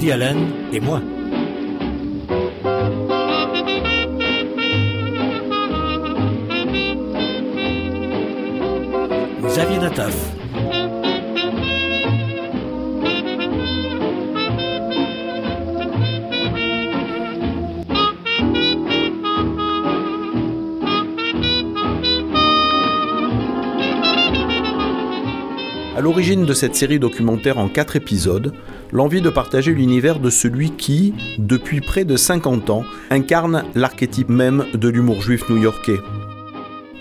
Woody Allen et moi. Xavier Nataf. L'origine de cette série documentaire en quatre épisodes, l'envie de partager l'univers de celui qui, depuis près de 50 ans, incarne l'archétype même de l'humour juif new-yorkais.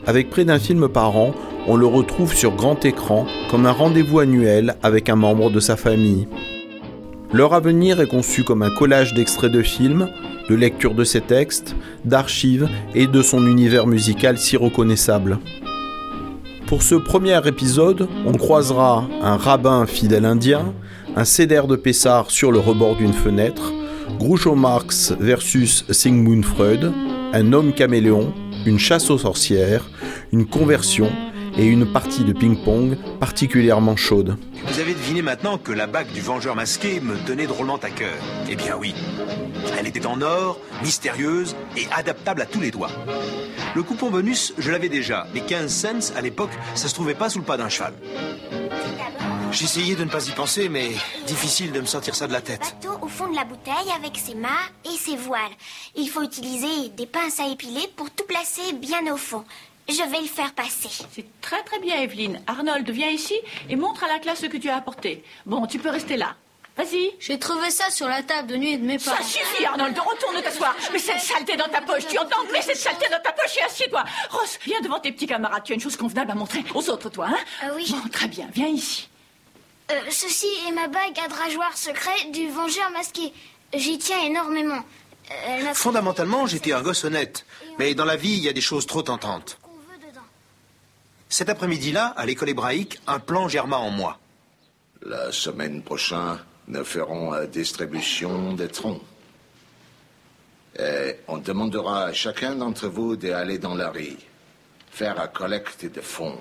Avec près d'un film par an, on le retrouve sur grand écran comme un rendez-vous annuel avec un membre de sa famille. Leur avenir est conçu comme un collage d'extraits de films, de lectures de ses textes, d'archives et de son univers musical si reconnaissable. Pour ce premier épisode, on croisera un rabbin fidèle indien, un cédère de Pessard sur le rebord d'une fenêtre, Groucho Marx versus Sigmund Freud, un homme caméléon, une chasse aux sorcières, une conversion et une partie de ping-pong particulièrement chaude. Vous avez deviné maintenant que la bague du vengeur masqué me tenait drôlement à cœur. Eh bien oui. Elle était en or, mystérieuse et adaptable à tous les doigts. Le coupon bonus, je l'avais déjà, mais 15 cents à l'époque, ça se trouvait pas sous le pas d'un cheval. J'essayais de ne pas y penser, mais difficile de me sortir ça de la tête. Bateau au fond de la bouteille avec ses mâts et ses voiles. Il faut utiliser des pinces à épiler pour tout placer bien au fond. Je vais le faire passer. C'est très très bien, Evelyne. Arnold, viens ici et montre à la classe ce que tu as apporté. Bon, tu peux rester là. Vas-y. J'ai trouvé ça sur la table de nuit de mes parents. Ça suffit, Arnold, retourne t'asseoir. Mais cette saleté dans ta poche, tu entends Mets cette saleté dans ta poche et assieds-toi. Ross, viens devant tes petits camarades. Tu as une chose convenable à montrer aux autres, toi, hein Ah oui. Bon, très bien, viens ici. Euh, ceci est ma bague à drageoir secret du vengeur masqué. J'y tiens énormément. Euh, Fondamentalement, j'étais un gosse honnête. Mais dans la vie, il y a des choses trop tentantes. Cet après-midi-là, à l'école hébraïque, un plan germa en moi. La semaine prochaine, nous ferons la distribution des troncs. Et on demandera à chacun d'entre vous d'aller dans la rue, faire la collecte de fonds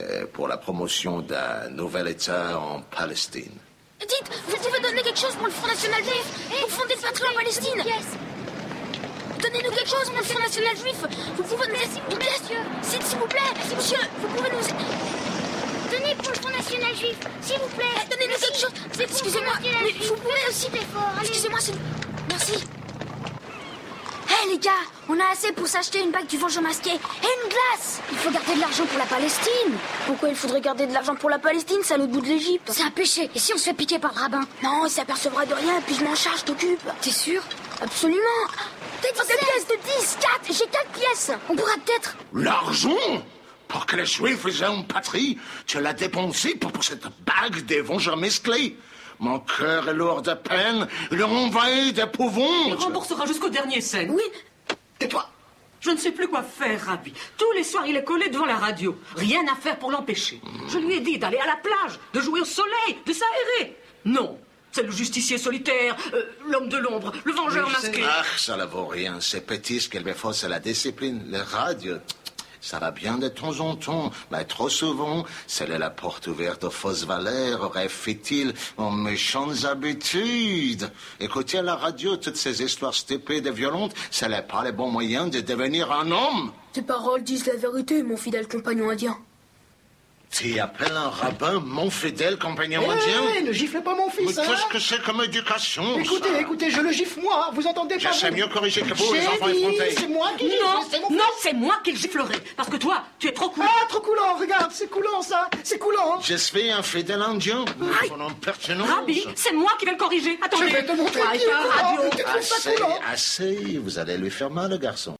euh, pour la promotion d'un nouvel État en Palestine. Dites, vous pouvez donner quelque chose pour le Front National Juif? Pour fonder le patrie en Palestine? Donnez-nous quelque chose pour le Front National Juif. Vous pouvez nous... S'il vous plaît, monsieur. S'il s'il vous plaît, monsieur, vous pouvez nous... Tenez pour le Front National Juif, s'il vous plaît. Eh, Donnez-nous quelque chose Excusez-moi, le Front National mais Juif. vous pouvez aussi... Excusez-moi, c'est... Merci. Hé les gars, on a assez pour s'acheter une bague du vengeur masqué et une glace. Il faut garder de l'argent pour la Palestine. Pourquoi il faudrait garder de l'argent pour la Palestine? C'est à l'autre bout de l'Égypte. C'est un péché, et si on se fait piquer par le rabbin? Non, il s'apercevra de rien, puis je m'en charge, t'occupe. T'es sûr? Absolument. Des pièces de 10, 4, j'ai 4 pièces. On pourra peut-être... L'argent? Pour que les Juifs aient une patrie, tu l'as dépensé pour, pour cette bague des vengeurs mesclés. Mon cœur est lourd de peine, il est envahi Il d'épouvante. remboursera jusqu'au dernier cent. Oui, Tais-toi Je ne sais plus quoi faire, Rabbi. Tous les soirs, il est collé devant la radio. Rien à faire pour l'empêcher. Je lui ai dit d'aller à la plage, de jouer au soleil, de s'aérer. Non. C'est le justicier solitaire, euh, l'homme de l'ombre, le vengeur masqué. Ah, ça ne vaut rien. C'est petit ce qu'elle me faut, c'est la discipline. Les radios, ça va bien de temps en temps, mais trop souvent, c'est la porte ouverte aux fausses valeurs, fétiles, aux méchantes habitudes. Écouter à la radio toutes ces histoires stupides et violentes, ce n'est pas le bon moyen de devenir un homme. tes paroles disent la vérité, mon fidèle compagnon indien. Tu appelles un rabbin mon fidèle compagnon Eh, indien ne giflez pas mon Mais fils, hein qu'est-ce que c'est comme éducation Écoutez, ça écoutez, je le gifle moi, vous entendez pas Je sais vous mieux corriger que vous, les enfants effrontés. C'est moi qui gifle, Non, c'est mon non, c'est moi qui le giflerai. Parce que toi, tu es trop cool. Ah, trop coulant, regarde, c'est coulant ça, c'est coulant. Je suis un fidèle indien. Son impertinence. Rabbi, c'est moi qui vais le corriger. Attendez. Je vais te montrer Ah, qui est coulant, radio. mais tu trouves ça Assez, coulant assez, vous allez lui faire mal, le garçon.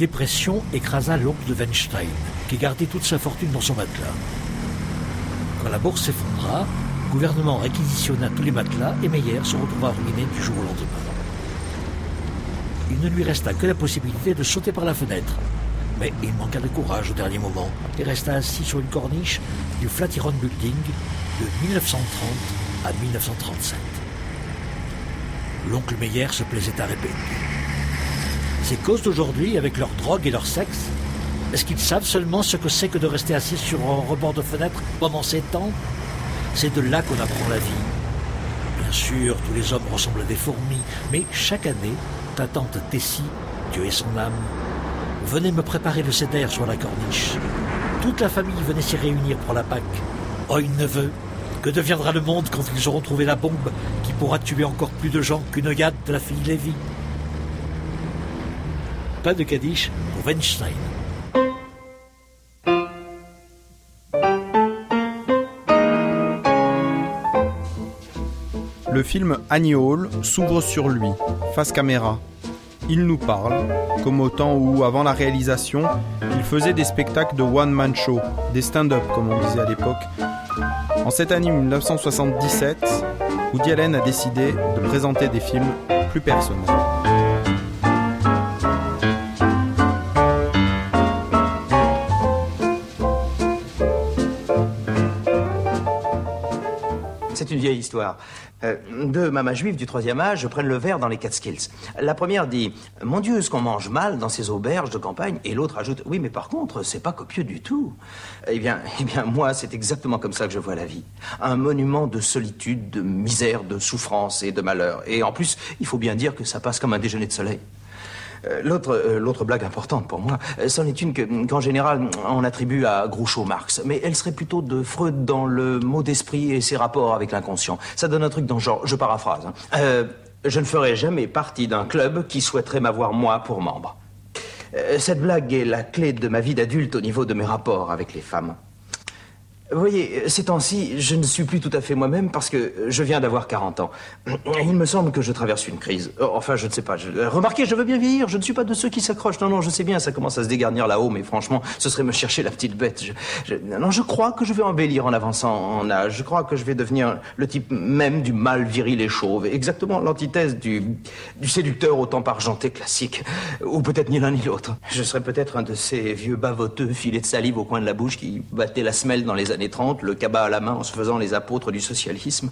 Dépression écrasa l'oncle de Weinstein, qui gardait toute sa fortune dans son matelas. Quand la bourse s'effondra, le gouvernement réquisitionna tous les matelas et Meyer se retrouva ruiné du jour au lendemain. Il ne lui resta que la possibilité de sauter par la fenêtre. Mais il manqua de courage au dernier moment et resta assis sur une corniche du Flatiron Building de 1930 à 1937. L'oncle Meyer se plaisait à répéter. Ces causes d'aujourd'hui, avec leur drogue et leur sexe, est-ce qu'ils savent seulement ce que c'est que de rester assis sur un rebord de fenêtre pendant ces temps? C'est de là qu'on apprend la vie. Bien sûr, tous les hommes ressemblent à des fourmis, mais chaque année, ta tante Tessie, Dieu et son âme, venait me préparer le céder sur la corniche. Toute la famille venait s'y réunir pour la Pâque. Oh, une neveu, que deviendra le monde quand ils auront trouvé la bombe qui pourra tuer encore plus de gens qu'une yad de la fille Lévy Pas de Kaddish pour Weinstein. Le film Annie Hall s'ouvre sur lui, face caméra. Il nous parle, comme au temps où, avant la réalisation, il faisait des spectacles de one-man show, des stand-up comme on disait à l'époque. En cette année 1977, Woody Allen a décidé de présenter des films plus personnels. C'est une vieille histoire. Euh, deux mamas juives du troisième âge prennent le verre dans les Catskills. La première dit Mon Dieu, ce qu'on mange mal dans ces auberges de campagne? Et l'autre ajoute Oui, mais par contre, c'est pas copieux du tout. Eh bien, eh bien moi, c'est exactement comme ça que je vois la vie. Un monument de solitude, de misère, de souffrance et de malheur. Et en plus, il faut bien dire que ça passe comme un déjeuner de soleil. Euh, L'autre, euh, l'autre blague importante pour moi, euh, c'en est une que, qu'en général, on attribue à Groucho Marx. Mais elle serait plutôt de Freud dans le mot d'esprit et ses rapports avec l'inconscient. Ça donne un truc dans genre, je paraphrase. hein. Je ne ferai jamais partie d'un club qui souhaiterait m'avoir moi pour membre. Cette blague est la clé de ma vie d'adulte au niveau de mes rapports avec les femmes. Vous voyez, ces temps-ci, je ne suis plus tout à fait moi-même parce que je viens d'avoir 40 ans. Il me semble que je traverse une crise. Oh, Enfin, je ne sais pas. Je- Remarquez, je veux bien vieillir. Je ne suis pas de ceux qui s'accrochent. Non, non, je sais bien, ça commence à se dégarnir là-haut, mais franchement, ce serait me chercher la petite bête. Non, je crois que je vais embellir en avançant en âge. Je crois que je vais devenir le type même du mâle viril et chauve. Exactement l'antithèse du, du séducteur au temps argenté classique. Ou peut-être ni l'un ni l'autre. Je serais peut-être un de ces vieux bavoteux filets de salive au coin de la bouche qui battaient la semelle dans les années 30, le cabas à la main en se faisant les apôtres du socialisme.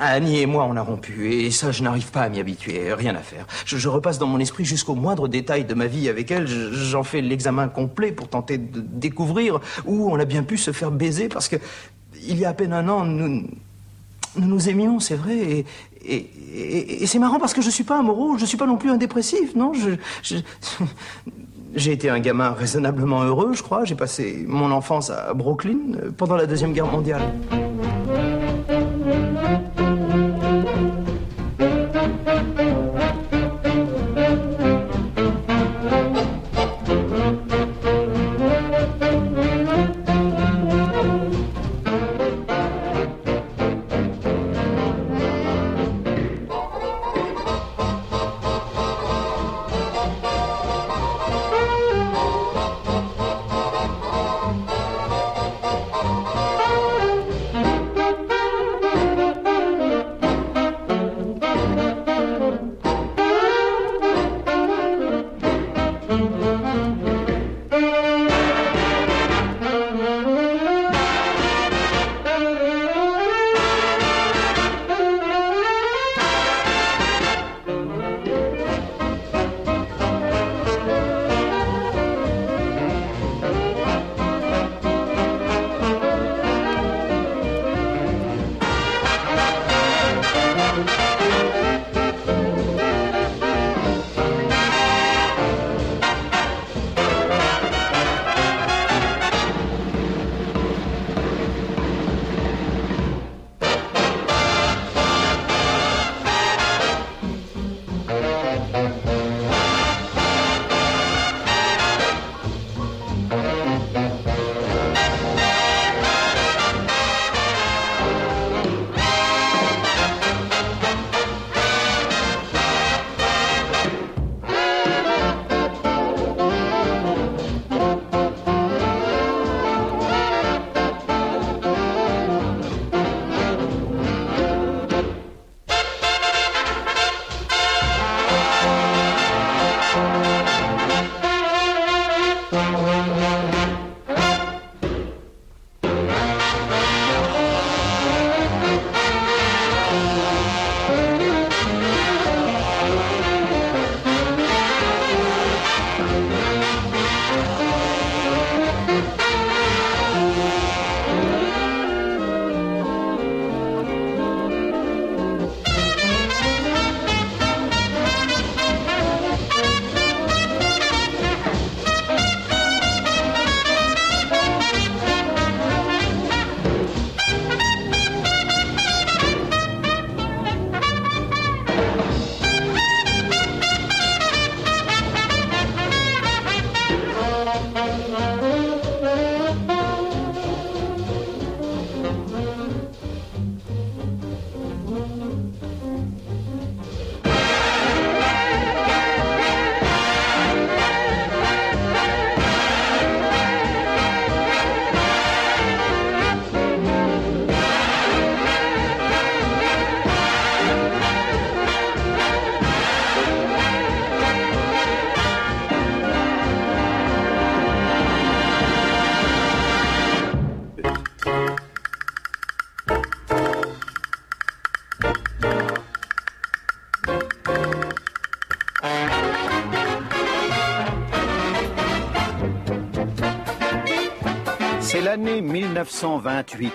Annie et moi, on a rompu, et ça, je n'arrive pas à m'y habituer, rien à faire. Je, repasse dans mon esprit jusqu'au moindre détail de ma vie avec elle, Je- j'en fais l'examen complet pour tenter de découvrir où on a bien pu se faire baiser, parce que il y a à peine un an, nous nous, aimions, c'est vrai, et, c'est marrant parce que je suis pas un morose, je suis pas non plus un dépressif, non? Je- J'ai été un gamin raisonnablement heureux, je crois. J'ai passé mon enfance à Brooklyn euh, pendant la Deuxième Guerre mondiale. L'année 1928.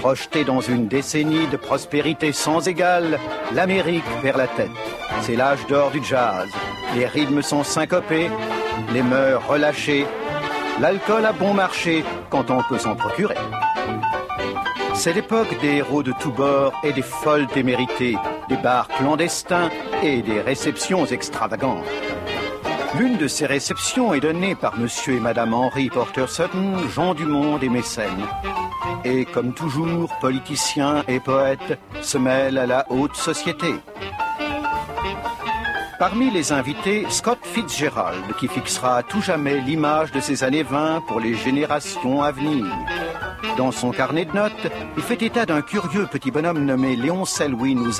Projetée dans une décennie de prospérité sans égale, l'Amérique perd la tête. C'est l'âge d'or du jazz. Les rythmes sont syncopés, les mœurs relâchées. L'alcool a bon marché quand on peut s'en procurer. C'est l'époque des héros de tous bords et des folles témérités, des bars clandestins et des réceptions extravagantes. L'une de ces réceptions est donnée par monsieur et madame Henry Porter Sutton, gens du monde et mécènes. Et comme toujours, politiciens et poètes se mêlent à la haute société. Parmi les invités, Scott Fitzgerald, qui fixera à tout jamais l'image de ces années 20 pour les générations à venir. Dans son carnet de notes, il fait état d'un curieux petit bonhomme nommé Léon Selwyn ou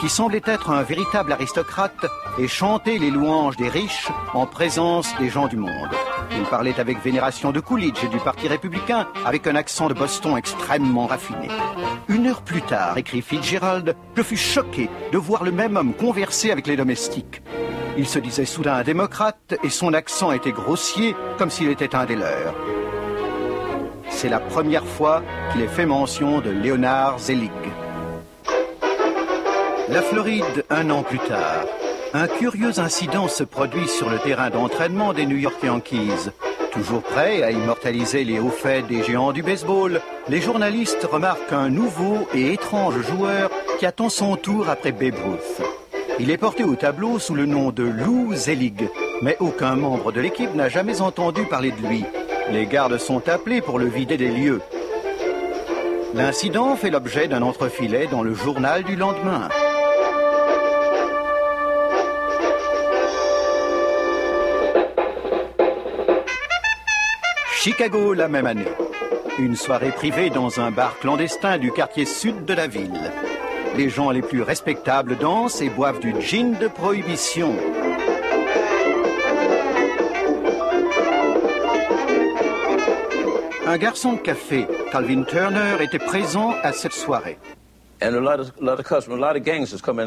qui semblait être un véritable aristocrate et chanter les louanges des riches en présence des gens du monde. Il parlait avec vénération de Coolidge et du Parti républicain, avec un accent de Boston extrêmement raffiné. Une heure plus tard, écrit Fitzgerald, je fus choqué de voir le même homme converser avec les domestiques. Il se disait soudain un démocrate et son accent était grossier comme s'il était un des leurs c'est la première fois qu'il est fait mention de Léonard Zelig. La Floride, un an plus tard. Un curieux incident se produit sur le terrain d'entraînement des New York Yankees. Toujours prêts à immortaliser les hauts faits des géants du baseball, les journalistes remarquent un nouveau et étrange joueur qui attend son tour après Babe Ruth. Il est porté au tableau sous le nom de Lou Zelig, mais aucun membre de l'équipe n'a jamais entendu parler de lui. Les gardes sont appelés pour le vider des lieux. L'incident fait l'objet d'un entrefilet dans le journal du lendemain. Chicago la même année. Une soirée privée dans un bar clandestin du quartier sud de la ville. Les gens les plus respectables dansent et boivent du gin de prohibition. Un garçon de café, Calvin Turner, était présent à cette soirée.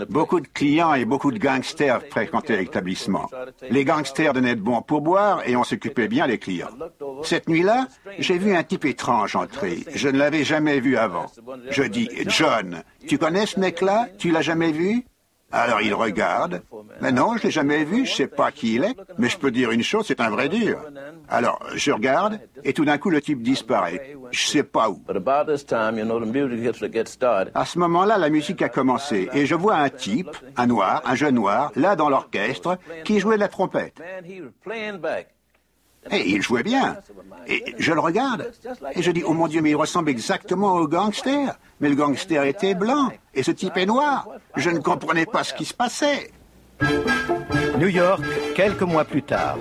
Beaucoup de clients et beaucoup de gangsters fréquentaient l'établissement. Les gangsters donnaient de bons pourboires et on s'occupait bien des clients. Cette nuit-là, j'ai vu un type étrange entrer. Je ne l'avais jamais vu avant. Je dis, John, tu connais ce mec-là? Tu l'as jamais vu? Alors il regarde. Mais non, je l'ai jamais vu, je sais pas qui il est, mais je peux dire une chose, c'est un vrai dur. Alors je regarde, et tout d'un coup le type disparaît. Je sais pas où. À ce moment-là, la musique a commencé, et je vois un type, un noir, un jeune noir, là dans l'orchestre, qui jouait de la trompette. Et il jouait bien. Et je le regarde. Et je dis, oh mon Dieu, mais il ressemble exactement au gangster. Mais le gangster était blanc. Et ce type est noir. Je ne comprenais pas ce qui se passait. New York, quelques mois plus tard.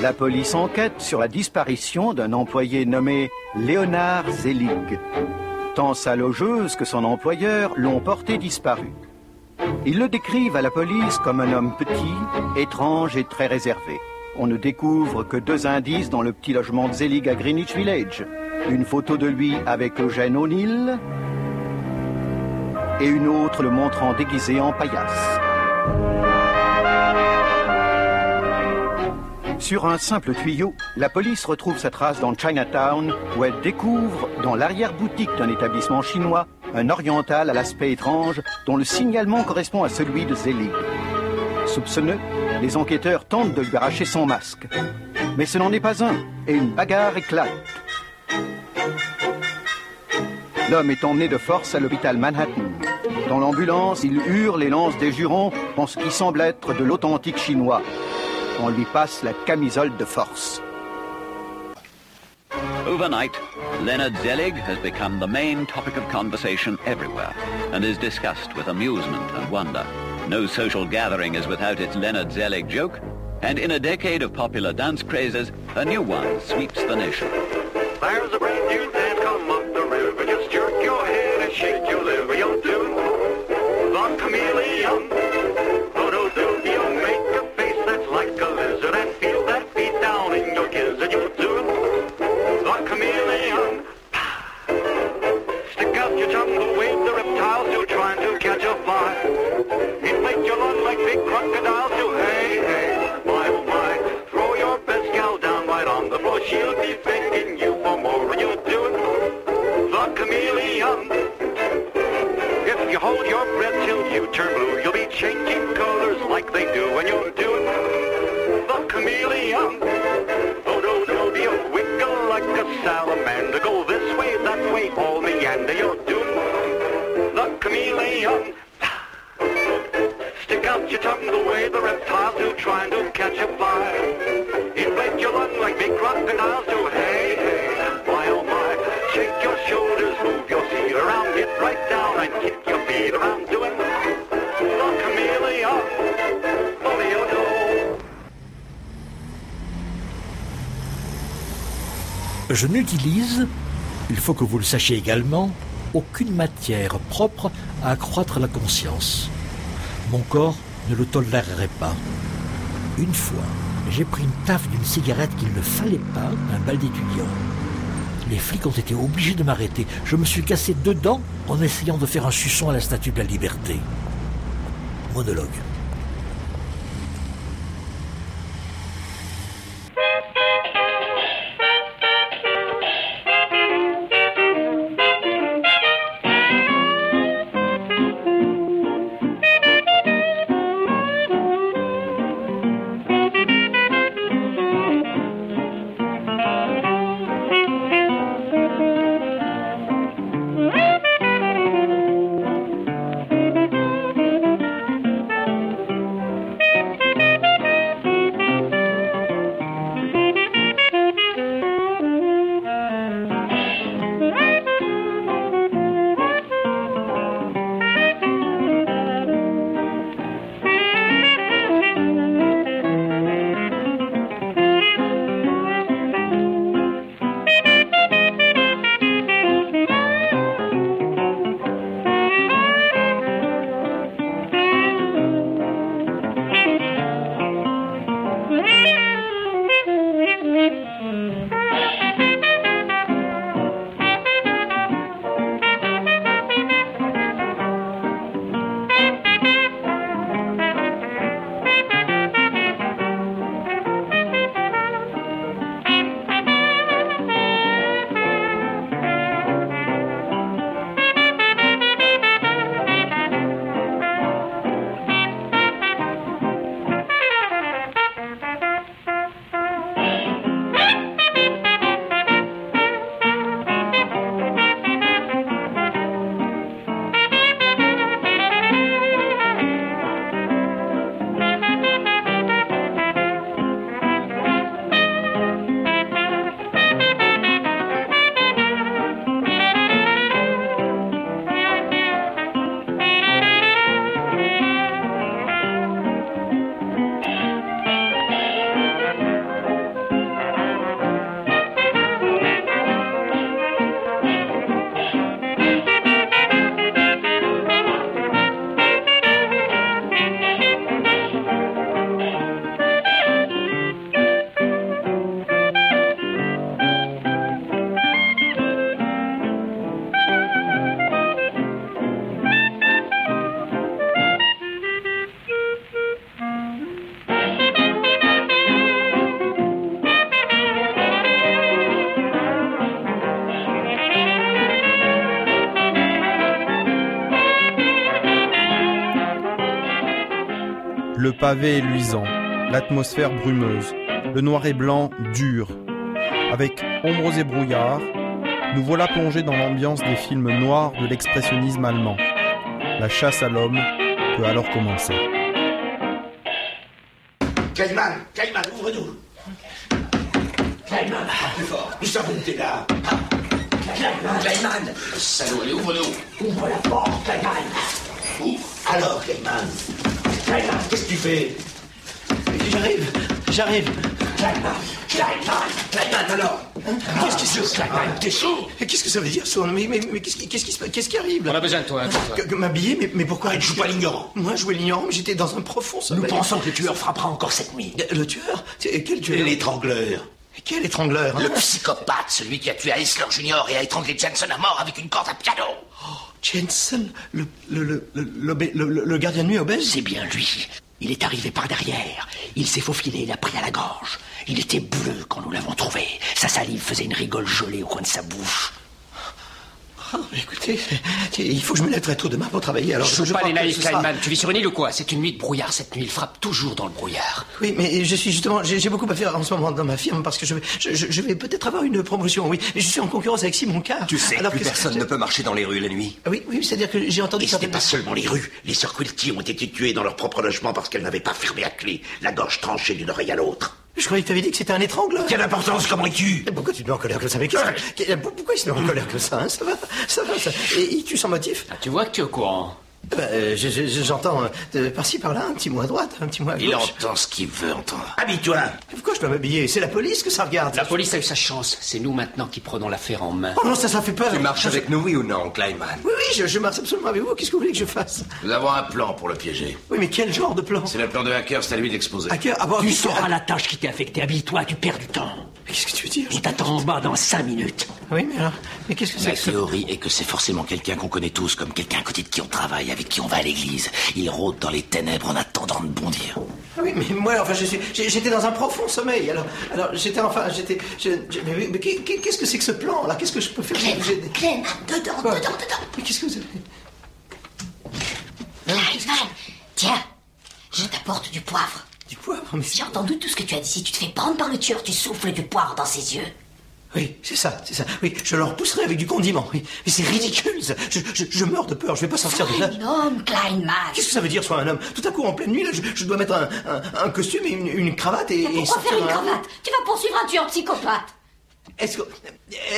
La police enquête sur la disparition d'un employé nommé Léonard Zelig. Tant sa logeuse que son employeur l'ont porté disparu. Ils le décrivent à la police comme un homme petit, étrange et très réservé on ne découvre que deux indices dans le petit logement de Zelig à Greenwich Village. Une photo de lui avec Eugène O'Neill et une autre le montrant déguisé en paillasse. Sur un simple tuyau, la police retrouve sa trace dans Chinatown où elle découvre, dans l'arrière-boutique d'un établissement chinois, un oriental à l'aspect étrange dont le signalement correspond à celui de Zelig. Soupçonneux, les enquêteurs tentent de lui arracher son masque. Mais ce n'en est pas un, et une bagarre éclate. L'homme est emmené de force à l'hôpital Manhattan. Dans l'ambulance, il hurle et lance des jurons dans ce qui semble être de l'authentique chinois. On lui passe la camisole de force. Overnight, Leonard Zelig has become the main topic of conversation everywhere and is discussed with amusement and wonder. No social gathering is without its Leonard Zelig joke, and in a decade of popular dance crazes, a new one sweeps the nation. There's a brand new dance come up the river, just jerk your head and shake your liver, you'll do. The chameleon, no, do you make a face that's like a lizard and feel that beat down in your gizzard, you'll do. The chameleon, up. Stick out your tongue the way the reptiles do, trying to catch a fly. Inflate your lung like big crocodiles do, hey, hey, why oh my. Shake your shoulders, move your seat around, get right down and kick your feet around, doing the oh, chameleon. Folio do. Je n'utilise, il faut que vous le sachiez également, aucune matière propre accroître la conscience. Mon corps ne le tolérerait pas. Une fois, j'ai pris une taffe d'une cigarette qu'il ne fallait pas, un bal d'étudiants. Les flics ont été obligés de m'arrêter. Je me suis cassé deux dents en essayant de faire un suçon à la statue de la liberté. Monologue. Pavé est luisant, l'atmosphère brumeuse, le noir et blanc dur. Avec ombres et brouillards, nous voilà plongés dans l'ambiance des films noirs de l'expressionnisme allemand. La chasse à l'homme peut alors commencer. Caïman, Caïman, ouvre-nous. Caïman, plus fort. Nous savons que t'es là. Caïman, Caïman. Salaud, allez, ouvre-nous. Ouvre la porte, Caïman. Ouvre. Alors, Caïman. Qu'est-ce que tu fais? J'arrive, j'arrive. Caïman, Caïman, Caïman, alors Qu'est-ce qui se passe? Caïman, t'es chaud? Qu'est-ce que ça veut dire, ça? Mais, mais, mais qu'est-ce qui, qu'est-ce qui se passe? Qu'est-ce qui arrive On a besoin de toi, M'habiller mais, mais pourquoi Arrête, joue pas l'ignorant. Moi, jouer l'ignorant, mais j'étais dans un profond sommeil. Nous pensons que le tueur frappera encore cette nuit. Le tueur? Quel tueur? L'étrangleur. Quel étrangleur Le psychopathe, celui qui a tué Eisler Junior et a étranglé Jensen à mort avec une corde à piano. Jensen, le, gardien de nuit obèse C'est bien lui. Il est arrivé par derrière. Il s'est faufilé, il a pris à la gorge. Il était bleu quand nous l'avons trouvé. Sa salive faisait une rigole gelée au coin de sa bouche. Ah, écoutez, il faut que je me lève très tôt demain pour travailler. Alors, je pas crois les naïfs, sera- Kleinman. Tu vis sur une île ou quoi? C'est une nuit de brouillard cette nuit. Il frappe toujours dans le brouillard. Oui, mais je suis justement, j'ai beaucoup à faire en ce moment dans ma firme parce que je vais, je, vais peut-être avoir une promotion. Oui, je suis en concurrence avec Simon Carr. Tu sais, Alors plus que- personne ne peut marcher dans les rues la nuit. Oui, oui, c'est-à-dire que j'ai entendu Et ce n'est certaines- pas seulement les rues. Les sœurs Quilty ont été tuées dans leur propre logement parce qu'elles n'avaient pas fermé à clé, la gorge tranchée d'une oreille à l'autre. Je croyais que tu avais dit que c'était un étrangleur. Quelle importance, comment es-tu Mais Pourquoi tu te mets en colère que ça? Mais que- Pourquoi il se met en colère que ça hein? Ça va, ça va, ça. Et il tue sans motif? Ah, tu vois que tu es au courant. Bah, euh, je- je- je- J'entends euh, de par-ci par-là, un petit mot à droite, un petit mot à Il gauche. entend ce qu'il veut entendre. Habille-toi Pourquoi je dois m'habiller? C'est la police que ça regarde. La police a eu sa chance. C'est nous maintenant qui prenons l'affaire en main. Oh non, ça, ça fait peur. Tu marches avec nous, oui ou non, Kleinman Oui, oui, je, je marche absolument avec vous. Qu'est-ce que vous voulez que je fasse? Nous avons un plan pour le piéger. Oui, mais quel genre de plan? C'est le plan de hacker, c'est à lui d'exposer. Hacker Ah bon, Tu sauras la tâche qui t'est affectée. Habille-toi, tu perds du temps. Qu'est-ce que tu veux dire? On t'attend en bas dans cinq minutes. Oui, mais alors. Mais qu'est-ce que c'est La que ça? théorie est que c'est forcément quelqu'un qu'on connaît tous, comme quelqu'un à côté de qui on travaille, avec qui on va à l'église. Il rôde dans les ténèbres en attendant de bondir. Ah Oui, mais moi, enfin, je suis, j'ai- j'étais dans un profond sommeil. Alors, alors, j'étais, enfin, j'étais, mais, mais qu'est- qu'est-ce que c'est que ce plan là Qu'est-ce que je peux faire? Aider Clem, dedans, Quoi dedans, dedans. Mais qu'est-ce que vous avez Kleinman, tiens, je t'apporte du poivre. Du poivre mais J'ai entendu tout ce que tu as dit. Si tu te fais prendre par le tueur, tu souffles du poivre dans ses yeux. Oui, c'est ça, c'est ça. Oui, je leur pousserai avec du condiment. Oui, mais c'est ridicule. ça. Je, je, je meurs de peur. Je vais pas sortir de là. Un homme, Kleinman. Qu'est-ce que ça veut dire, soit un homme? Tout à coup, en pleine nuit, là, je, je dois mettre un, un- un costume et une, une cravate et, Pourquoi sortir faire une dans la rue. cravate? Tu vas poursuivre un tueur psychopathe. Est-ce que-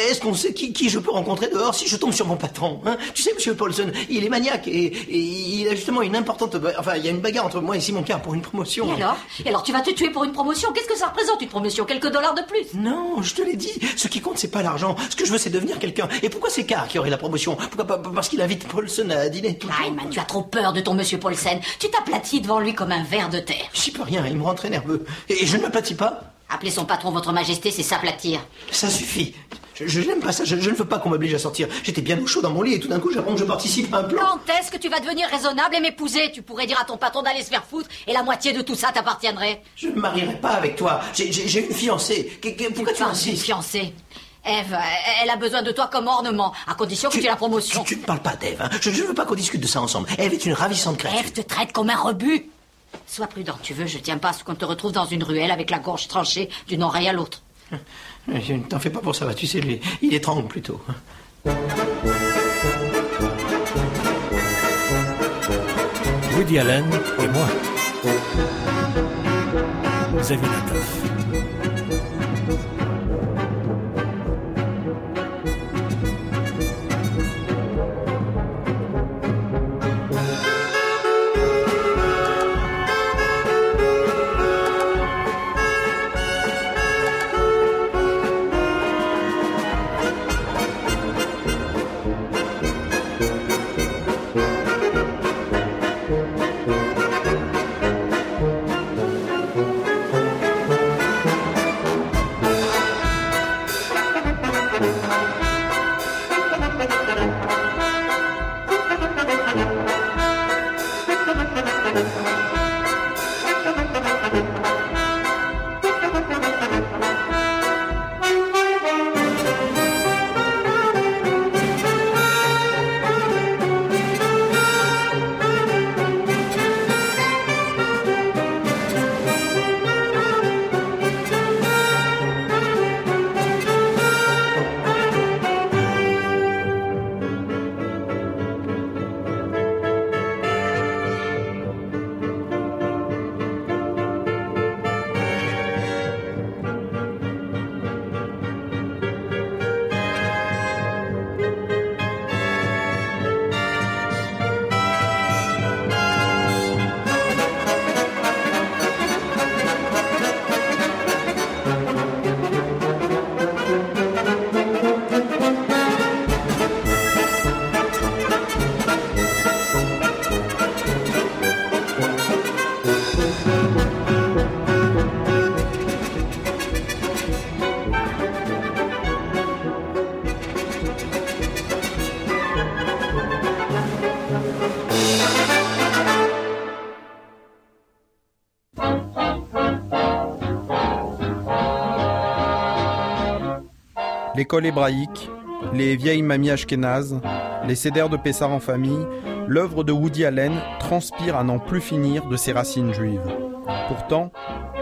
est-ce qu'on sait qui, qui je peux rencontrer dehors si je tombe sur mon patron hein? Tu sais, Monsieur Paulson, il est maniaque et, et il a justement une importante... Enfin, il y a une bagarre entre moi et Simon Carr pour une promotion. Et alors? Et alors tu vas te tuer pour une promotion? Qu'est-ce que ça représente une promotion? Quelques dollars de plus? Non, je te l'ai dit. Ce qui compte, c'est pas l'argent. Ce que je veux, c'est devenir quelqu'un. Et pourquoi c'est Carr qui aurait la promotion? Pourquoi pas Parce qu'il invite Paulson à dîner tout. Kleinman, tu as trop peur de ton monsieur Paulsen. Tu t'aplatis devant lui comme un ver de terre. J'y peux rien, il me rend très nerveux. Et je ne m'aplatis pas. Appeler son patron votre majesté, c'est s'aplatir. Ça suffit. Je, je n'aime pas ça. Je, je ne veux pas qu'on m'oblige à sortir. J'étais bien au chaud dans mon lit et tout d'un coup, j'apprends que je participe à un plan. Quand est-ce que tu vas devenir raisonnable et m'épouser? Tu pourrais dire à ton patron d'aller se faire foutre et la moitié de tout ça t'appartiendrait. Je ne me marierai pas avec toi. J'ai- une fiancée. Pourquoi tu insistes? fiancée Eve, elle a besoin de toi comme ornement, à condition que tu, aies la promotion. Tu ne parles pas d'Ève. hein. Je, ne veux pas qu'on discute de ça ensemble. Ève est une ravissante créature. Eve te traite comme un rebut. Sois prudent, tu veux, je tiens pas à ce qu'on te retrouve dans une ruelle avec la gorge tranchée d'une oreille à l'autre. Je ne t'en fais pas pour ça, va. Tu sais, lui, il étrangle plutôt. Woody Allen et moi. Xavier Natoff. L'école hébraïque, les vieilles mamies ashkénazes, les cédères de Pessar en famille, l'œuvre de Woody Allen transpire à n'en plus finir de ses racines juives. Pourtant,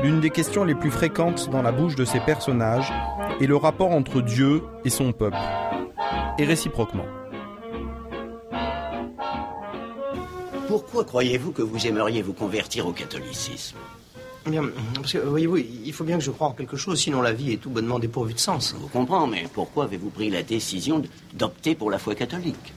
l'une des questions les plus fréquentes dans la bouche de ces personnages est le rapport entre Dieu et son peuple. Et réciproquement. Pourquoi croyez-vous que vous aimeriez vous convertir au catholicisme? Bien, parce que, voyez-vous, il faut bien que je croie en quelque chose, sinon la vie est tout bonnement dépourvue de sens. Je comprends, mais pourquoi avez-vous pris la décision d'opter pour la foi catholique?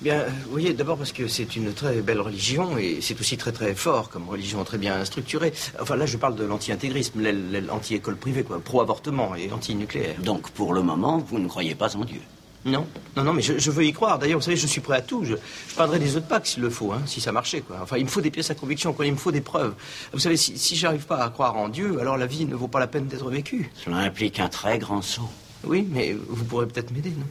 Bien, euh, vous voyez, d'abord parce que c'est une très belle religion et c'est aussi très très fort comme religion, très bien structurée. Enfin là, je parle de l'anti-intégrisme, l'aile- l'aile anti-école privée, quoi, pro-avortement et anti-nucléaire. Donc, pour le moment, vous ne croyez pas en Dieu? Non, non, non, mais je, je veux y croire. D'ailleurs, vous savez, je suis prêt à tout. Je, je prendrai des autres packs s'il le faut, hein, si ça marchait, quoi. Enfin, il me faut des pièces à conviction, quoi. Il me faut des preuves. Vous savez, si, si j'arrive pas à croire en Dieu, alors la vie ne vaut pas la peine d'être vécue. Cela implique un très grand saut. Oui, mais vous pourrez peut-être m'aider, non?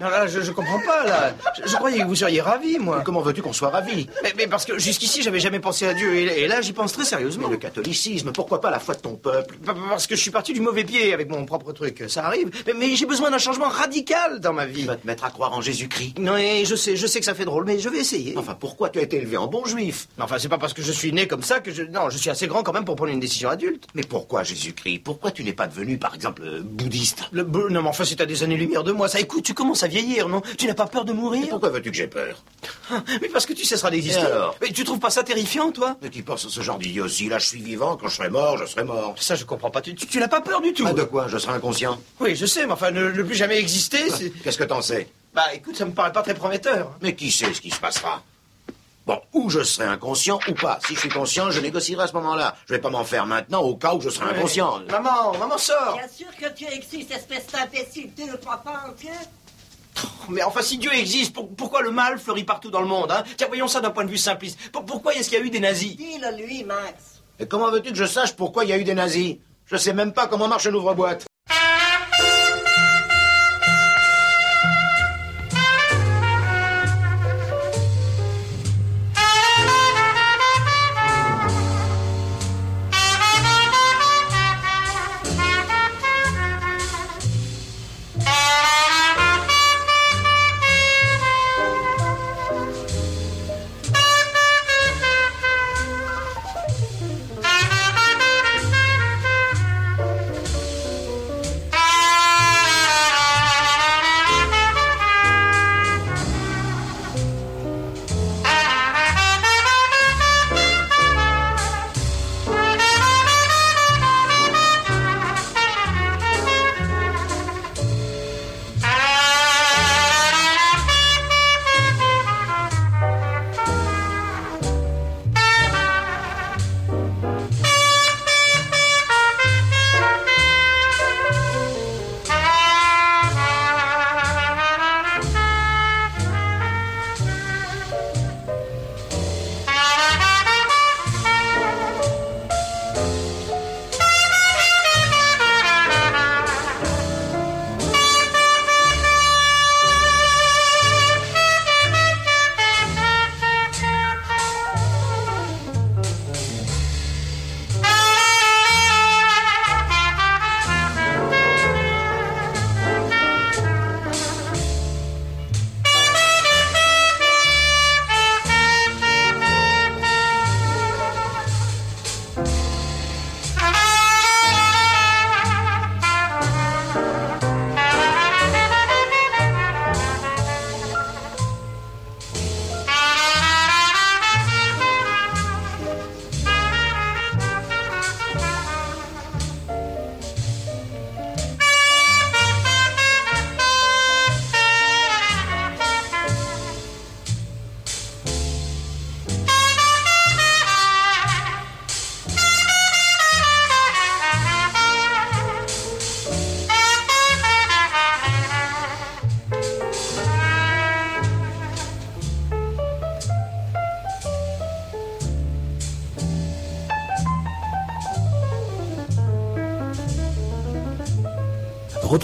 Non, là, je, je comprends pas, là. Je, je croyais que vous seriez ravi, moi. Comment veux-tu qu'on soit ravis Mais, mais parce que jusqu'ici, j'avais jamais pensé à Dieu, et, et là, j'y pense très sérieusement. Mais le catholicisme, pourquoi pas la foi de ton peuple? Pa- pa- Parce que je suis parti du mauvais pied avec mon propre truc. Ça arrive. Mais, mais j'ai besoin d'un changement radical dans ma vie. Tu vas te mettre à croire en Jésus-Christ. Non, et je sais, je sais que ça fait drôle, mais je vais essayer. Enfin, pourquoi tu as été élevé en bon juif? Enfin, c'est pas parce que je suis né comme ça que je. Non, je suis assez grand quand même pour prendre une décision adulte. Mais pourquoi Jésus-Christ? Pourquoi tu n'es pas devenu, par exemple, bouddhiste? Le bou- Non, mais enfin, c'est à des années-lumière de moi. Ça, écoute, tu commences à vieillir, non? Tu n'as pas peur de mourir? Pourquoi veux-tu que j'ai peur? Ah, Mais parce que tu cesseras d'exister. Et alors? Mais tu trouves pas ça terrifiant, toi? Mais qui pense à ce genre d'idiotie? Là, je suis vivant, quand je serai mort, je serai mort. Ça, je comprends pas. Tu, tu, tu n'as pas peur du tout Ah, de quoi? Je serai inconscient? Oui, je sais, mais enfin, ne, ne plus jamais exister, c'est. Qu'est-ce que t'en sais? Bah, écoute, ça me paraît pas très prometteur. Mais qui sait ce qui se passera? Bon, ou je serai inconscient ou pas. Si je suis conscient, je négocierai à ce moment-là. Je vais pas m'en faire maintenant au cas où je serai inconscient. Maman, maman, sort Bien sûr que tu existes, espèce d'imbécile, tu ne crois pas en Dieu? Mais enfin, si Dieu existe, pour- pourquoi le mal fleurit partout dans le monde hein? Tiens, voyons ça d'un point de vue simpliste. Pour- pourquoi est-ce qu'il y a eu des nazis? Dis-le lui, Max. Et comment veux-tu que je sache pourquoi il y a eu des nazis? Je sais même pas comment marche un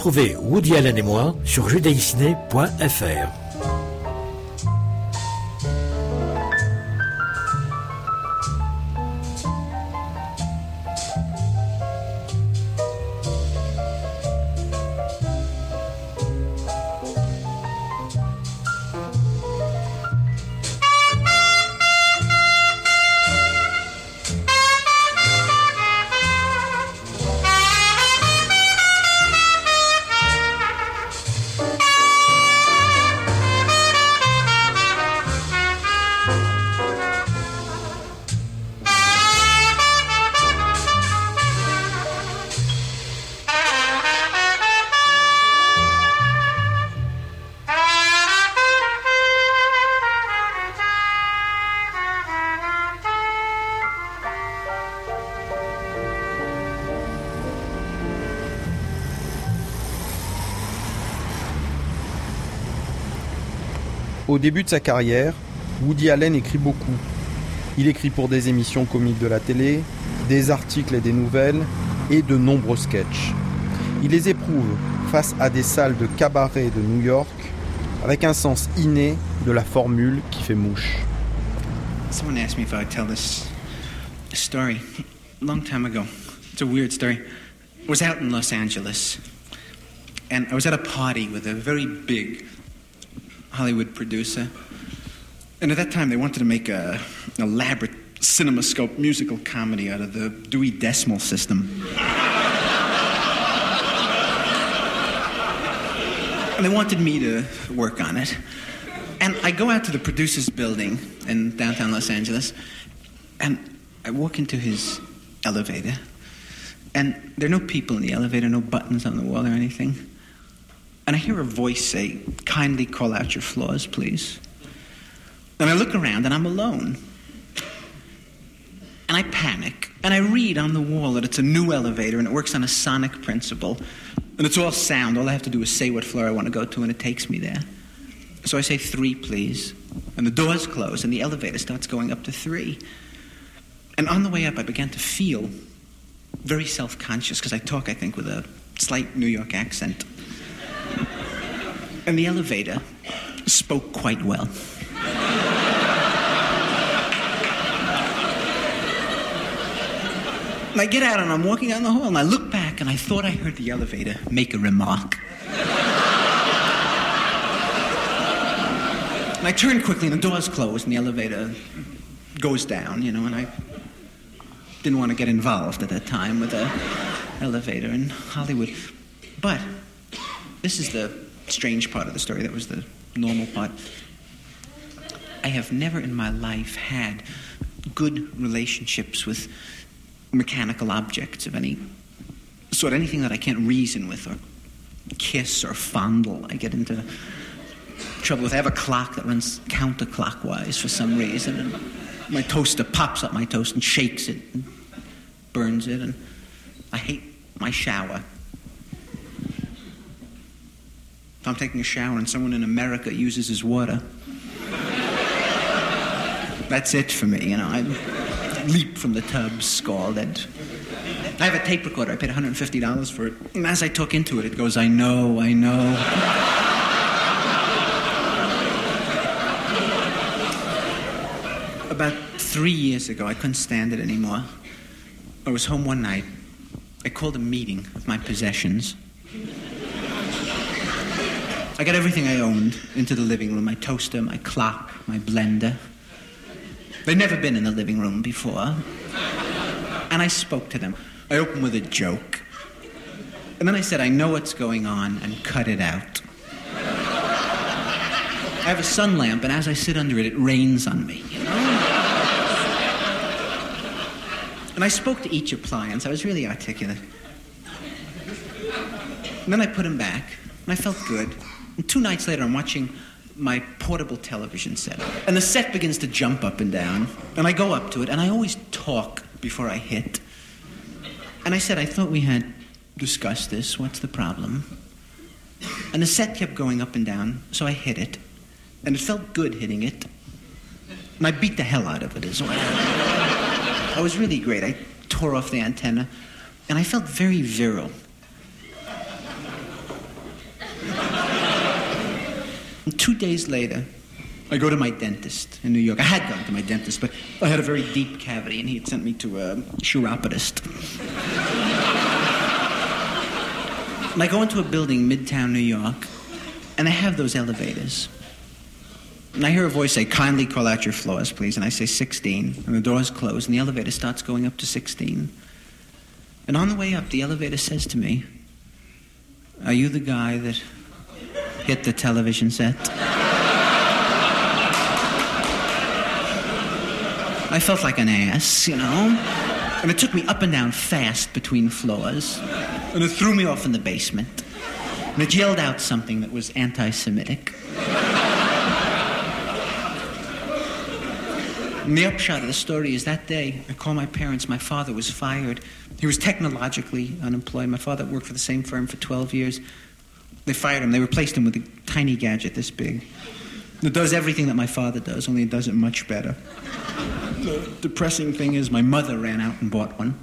Retrouvez Woody Allen et moi sur judaïciné.fr. début de sa carrière, Woody Allen écrit beaucoup. Il écrit pour des émissions comiques de la télé, des articles et des nouvelles, et de nombreux sketchs. Il les éprouve face à des salles de cabaret de New York avec un sens inné de la formule qui fait mouche. Someone asked me if I tell this story long time ago. It's a weird story. I was out in Los Angeles, and I was at a party with a very big Hollywood producer. And at that time, they wanted to make a, an elaborate cinemascope musical comedy out of the Dewey Decimal System. and they wanted me to work on it. And I go out to the producer's building in downtown Los Angeles, and I walk into his elevator, and there are no people in the elevator, no buttons on the wall or anything. And I hear a voice say, Kindly call out your flaws, please. And I look around, and I'm alone. And I panic, and I read on the wall that it's a new elevator and it works on a sonic principle. And it's all sound. All I have to do is say what floor I want to go to, and it takes me there. So I say, Three, please. And the doors close, and the elevator starts going up to three. And on the way up, I began to feel very self conscious because I talk, I think, with a slight New York accent. And the elevator spoke quite well. And I get out and I'm walking down the hall and I look back and I thought I heard the elevator make a remark. And I turn quickly and the doors close and the elevator goes down, you know, and I didn't want to get involved at that time with a elevator in Hollywood. But this is the strange part of the story. That was the normal part. I have never in my life had good relationships with mechanical objects of any sort, anything that I can't reason with or kiss or fondle. I get into trouble with. I have a clock that runs counterclockwise for some reason, and my toaster pops up my toast and shakes it and burns it, and I hate my shower. I'm taking a shower and someone in America uses his water, that's it for me, you know. I leap from the tub, scalded. I have a tape recorder. I paid $150 for it. And as I talk into it, it goes, I know, I know. About three years ago, I couldn't stand it anymore. I was home one night. I called a meeting of my possessions. I got everything I owned into the living room my toaster, my clock, my blender. They'd never been in the living room before. And I spoke to them. I opened with a joke. And then I said, I know what's going on, and cut it out. I have a sun lamp, and as I sit under it, it rains on me, you know? And I spoke to each appliance. I was really articulate. And then I put them back, and I felt good. And two nights later, I'm watching my portable television set. And the set begins to jump up and down. And I go up to it, and I always talk before I hit. And I said, I thought we had discussed this. What's the problem? And the set kept going up and down, so I hit it. And it felt good hitting it. And I beat the hell out of it as well. I was really great. I tore off the antenna, and I felt very virile. And two days later, I go to my dentist in New York. I had gone to my dentist, but I had a very deep cavity, and he had sent me to a chiropodist. and I go into a building, Midtown New York, and they have those elevators. And I hear a voice say, Kindly call out your floors, please. And I say 16, and the doors close, and the elevator starts going up to 16. And on the way up, the elevator says to me, Are you the guy that hit the television set? I felt like an ass, you know? And it took me up and down fast between floors. And it threw me off in the basement. And it yelled out something that was anti Semitic. And the upshot of the story is that day, I called my parents. My father was fired. He was technologically unemployed. My father worked for the same firm for 12 years. They fired him. They replaced him with a tiny gadget this big. It does everything that my father does, only it does it much better. The depressing thing is, my mother ran out and bought one.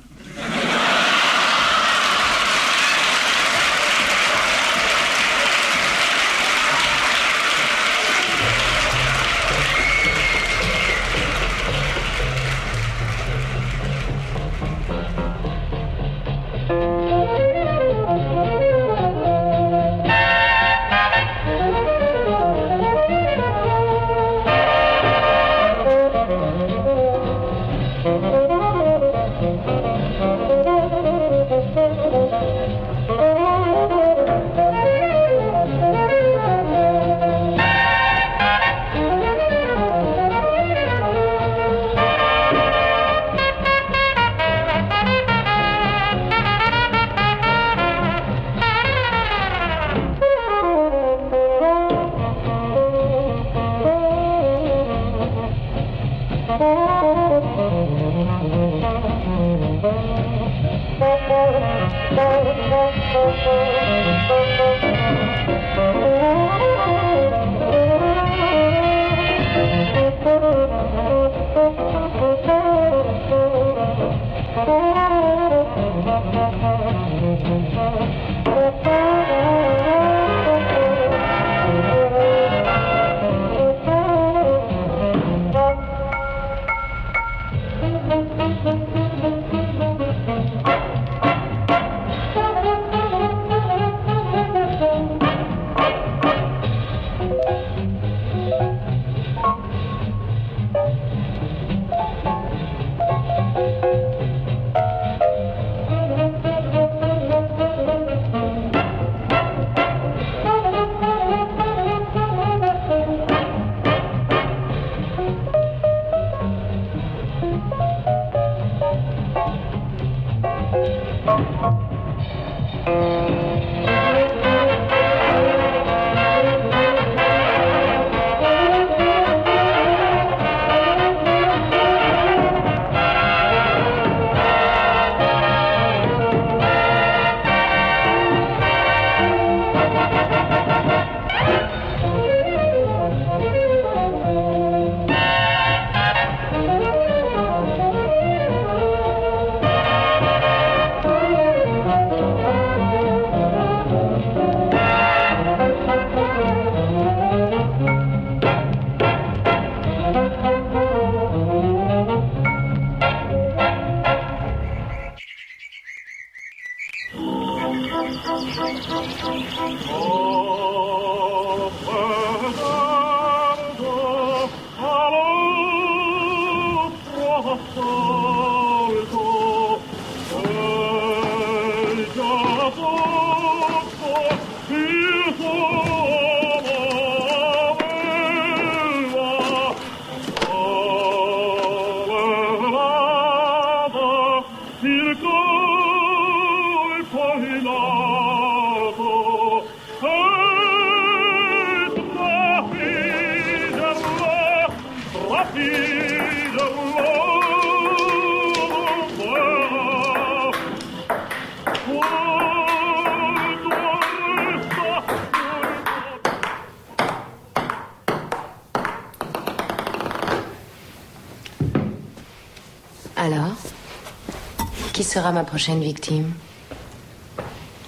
Sera ma prochaine victime.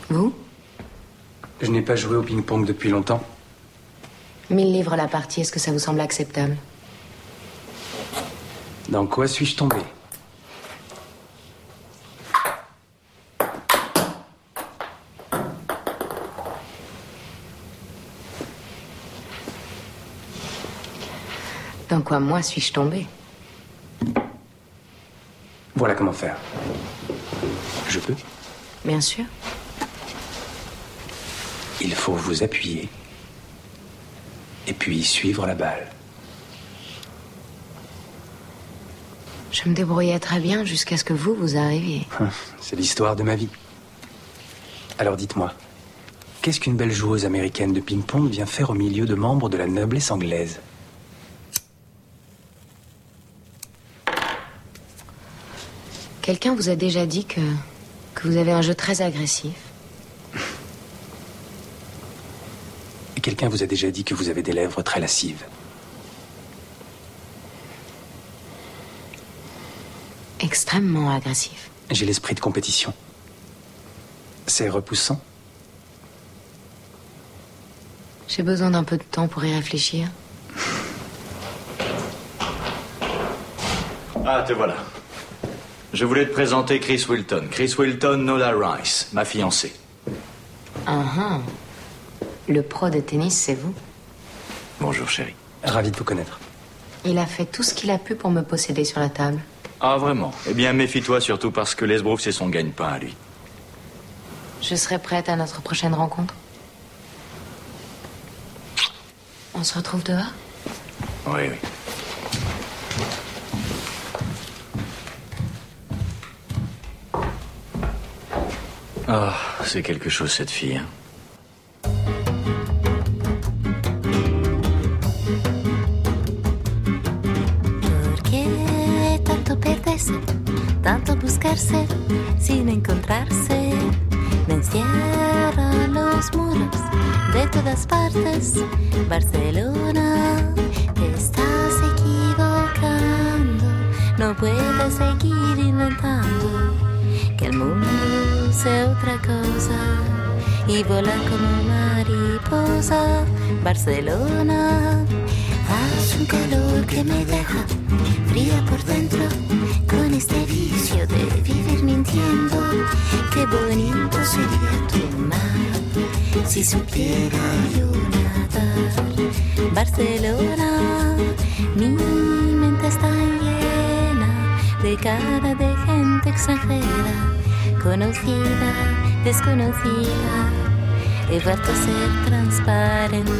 Vous? Je n'ai pas joué au ping-pong depuis longtemps. 1000 livres la partie, est-ce que ça vous semble acceptable? Dans quoi suis-je tombé? Dans quoi moi suis-je tombée Voilà comment faire. Je peux Bien sûr. Il faut vous appuyer et puis suivre la balle. Je me débrouillais très bien jusqu'à ce que vous, vous arriviez. C'est l'histoire de ma vie. Alors dites-moi, qu'est-ce qu'une belle joueuse américaine de ping-pong vient faire au milieu de membres de la noblesse anglaise? Quelqu'un vous a déjà dit que, vous avez un jeu très agressif. Quelqu'un vous a déjà dit que vous avez des lèvres très lascives. Extrêmement agressif. J'ai l'esprit de compétition. C'est repoussant. J'ai besoin d'un peu de temps pour y réfléchir. Ah, te voilà. Je voulais te présenter Chris Wilton. Chris Wilton, Nola Rice, ma fiancée. Ah ah. Le pro de tennis, c'est vous. Bonjour, chérie. Ravi de vous connaître. Il a fait tout ce qu'il a pu pour me posséder sur la table. Ah, vraiment Eh bien, méfie-toi surtout parce que Lesbrook, c'est son gagne-pain à lui. Je serai prête à notre prochaine rencontre. On se retrouve dehors? Oui, oui. Ah, c'est quelque chose, cette fille. hein. Barcelona, hace un calor que me deja fría por dentro con este vicio de vivir mintiendo. Qué bonito sería tu mar si supiera yo nadar. Barcelona, mi mente está llena de cara de gente extranjera, conocida, desconocida. He vuelto a ser transparente,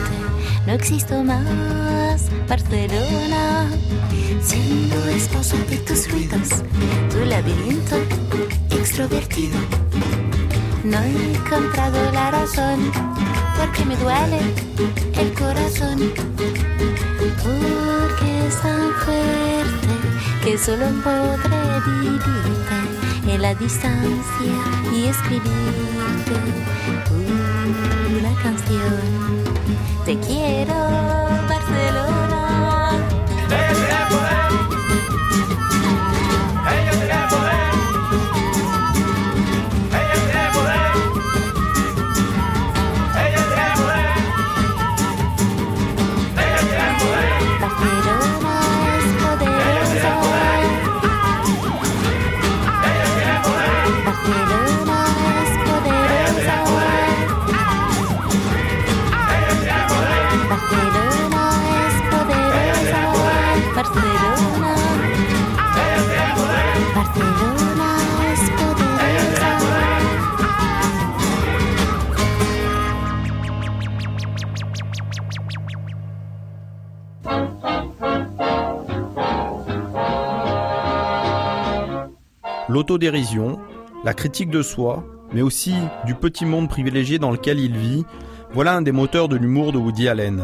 no existo más, Barcelona. Siendo esposo de tus ruidos, tu laberinto extrovertido. No he encontrado la razón, porque me duele el corazón. Porque es tan fuerte que solo podré vivirte en la distancia y escribirte una canción. Te quiero, L'autodérision, la critique de soi, mais aussi du petit monde privilégié dans lequel il vit, voilà un des moteurs de l'humour de Woody Allen.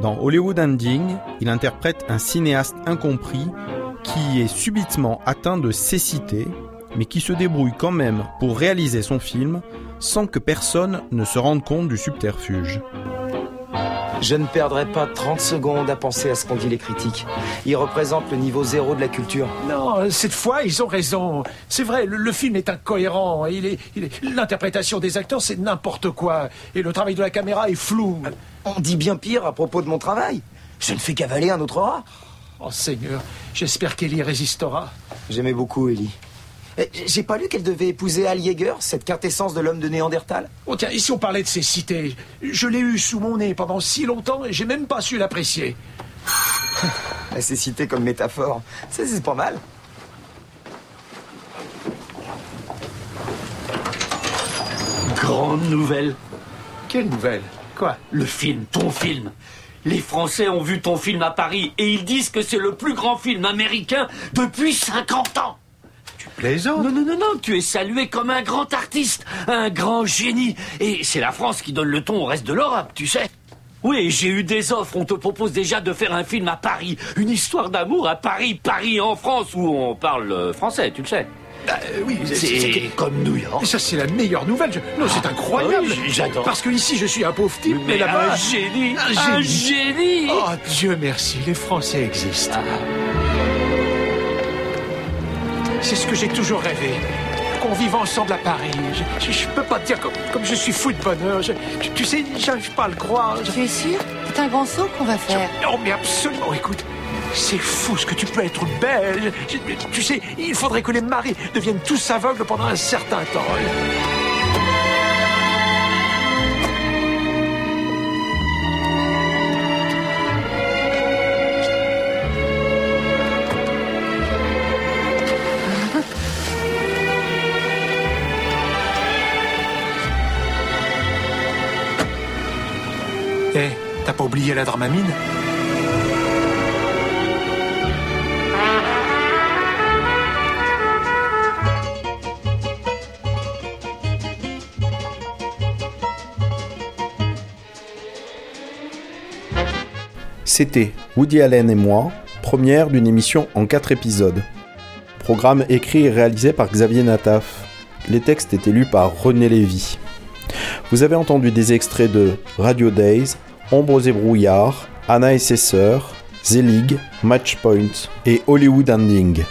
Dans Hollywood Ending, il interprète un cinéaste incompris qui est subitement atteint de cécité, mais qui se débrouille quand même pour réaliser son film sans que personne ne se rende compte du subterfuge. Je ne perdrai pas 30 secondes à penser à ce qu'ont dit les critiques. Ils représentent le niveau zéro de la culture. Non, cette fois, ils ont raison. C'est vrai, le, le film est incohérent. Il est, il est- L'interprétation des acteurs, c'est n'importe quoi. Et le travail de la caméra est flou. On dit bien pire à propos de mon travail. Je ne fais qu'avaler un autre rat. Oh Seigneur, j'espère qu'Ellie résistera. J'aimais beaucoup Ellie. Eh, J'ai pas lu qu'elle devait épouser Al Jaeger, cette quintessence de l'homme de Néandertal. Oh tiens, ici on parlait de ces cités. Je l'ai eu sous mon nez pendant si longtemps et j'ai même pas su l'apprécier. Elle s'est citée comme métaphore. Ça, c'est pas mal. Grande nouvelle. Quelle nouvelle? Quoi? Le film, ton film. Les Français ont vu ton film à Paris et ils disent que c'est le plus grand film américain depuis 50 ans. Tu plaisantes Non, non, non, non, tu es salué comme un grand artiste, un grand génie. Et c'est la France qui donne le ton au reste de l'Europe, tu sais. Oui, j'ai eu des offres. On te propose déjà de faire un film à Paris. Une histoire d'amour à Paris, Paris en France, où on parle euh, français, tu le sais. Bah, oui, C'est comme New York. Ça, c'est la meilleure nouvelle. Je- Non, c'est incroyable. Ah oui, j'adore. Parce que ici, je suis un pauvre type, mais, Mais là-bas. un génie, Un un génie. génie. Oh, Dieu merci, les Français existent. C'est ce que j'ai toujours rêvé. Qu'on vive ensemble à Paris. Je, je, je peux pas te dire comme, comme je suis fou de bonheur. Je- tu, tu sais, j'arrive pas à le croire. Je- Tu es sûr? C'est un grand saut qu'on va faire. Non, mais absolument. Écoute, c'est fou ce que tu peux être belle. Tu sais, il faudrait que les maris deviennent tous aveugles pendant un certain temps. Pas oublié la Dramamine C'était Woody Allen et moi, première d'une émission en 4 épisodes. Programme écrit et réalisé par Xavier Nataf. Les textes étaient lus par René Lévy. Vous avez entendu des extraits de Radio Days, Ombres et brouillards, Anna et ses sœurs, Zelig, Matchpoint et Hollywood Ending.